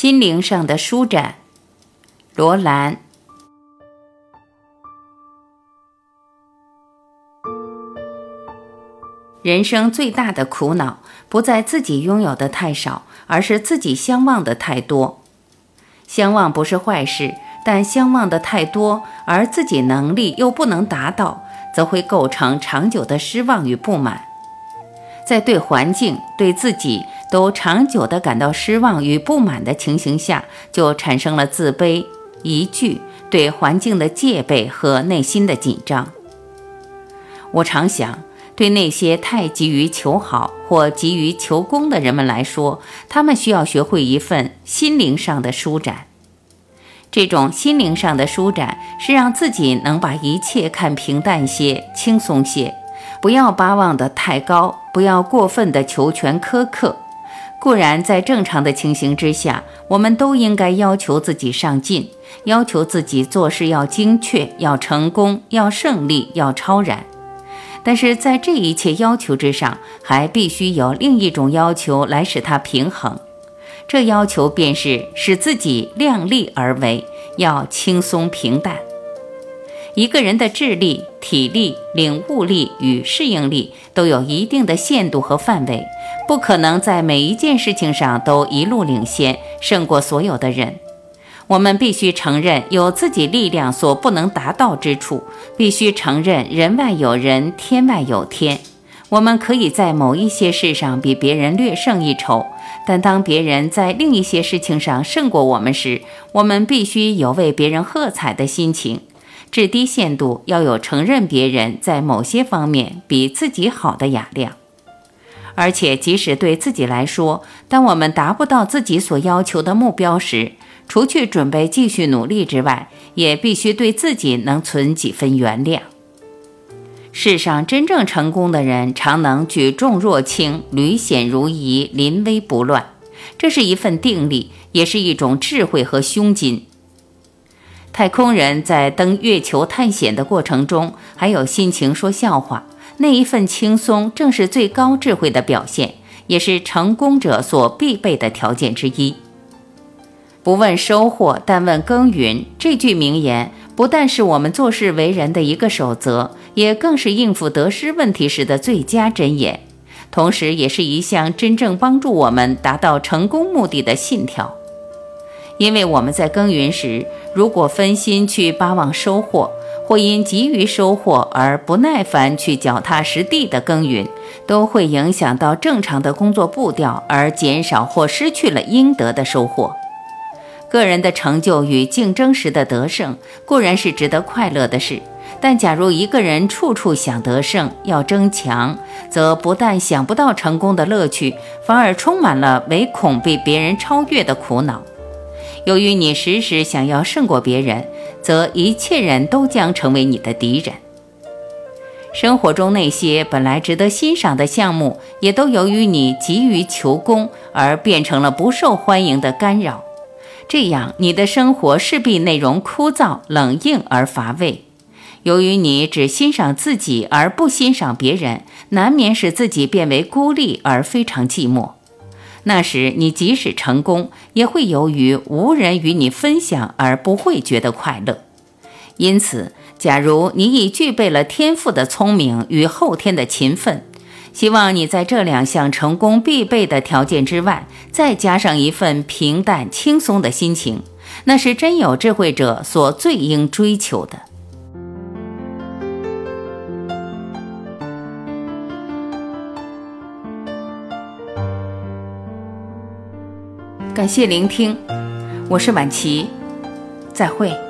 心灵上的舒展，罗兰。人生最大的苦恼，不在自己拥有的太少，而是自己相望的太多。相望不是坏事，但相望的太多，而自己能力又不能达到，则会构成长久的失望与不满。在对环境、对自己都长久地感到失望与不满的情形下，就产生了自卑、疑惧、对环境的戒备和内心的紧张。我常想。对那些太急于求好或急于求功的人们来说，他们需要学会一份心灵上的舒展。这种心灵上的舒展是让自己能把一切看平淡些、轻松些，不要巴望得太高，不要过分的求全苛刻。固然，在正常的情形之下，我们都应该要求自己上进，要求自己做事要精确、要成功、要胜利、要超然。但是在这一切要求之上，还必须有另一种要求来使它平衡。这要求便是使自己量力而为，要轻松平淡。一个人的智力、体力、领悟力与适应力都有一定的限度和范围，不可能在每一件事情上都一路领先，胜过所有的人。我们必须承认有自己力量所不能达到之处，必须承认人外有人，天外有天。我们可以在某一些事上比别人略胜一筹，但当别人在另一些事情上胜过我们时，我们必须有为别人喝彩的心情。至低限度要有承认别人在某些方面比自己好的雅量。而且，即使对自己来说，当我们达不到自己所要求的目标时，除去准备继续努力之外，也必须对自己能存几分原谅。世上真正成功的人，常能举重若轻，履险如夷，临危不乱。这是一份定力，也是一种智慧和胸襟。太空人在登月球探险的过程中，还有心情说笑话，那一份轻松，正是最高智慧的表现，也是成功者所必备的条件之一。不问收获，但问耕耘。这句名言不但是我们做事为人的一个守则，也更是应付得失问题时的最佳箴言，同时也是一项真正帮助我们达到成功目的的信条。因为我们在耕耘时，如果分心去巴望收获，或因急于收获而不耐烦去脚踏实地的耕耘，都会影响到正常的工作步调，而减少或失去了应得的收获。个人的成就与竞争时的得胜固然是值得快乐的事，但假如一个人处处想得胜、要争强，则不但想不到成功的乐趣，反而充满了唯恐被别人超越的苦恼。由于你时时想要胜过别人，则一切人都将成为你的敌人。生活中那些本来值得欣赏的项目，也都由于你急于求功而变成了不受欢迎的干扰。这样，你的生活势必内容枯燥、冷硬而乏味。由于你只欣赏自己而不欣赏别人，难免使自己变为孤立而非常寂寞。那时，你即使成功，也会由于无人与你分享而不会觉得快乐。因此，假如你已具备了天赋的聪明与后天的勤奋，希望你在这两项成功必备的条件之外，再加上一份平淡轻松的心情，那是真有智慧者所最应追求的。感谢聆听，我是晚琪，再会。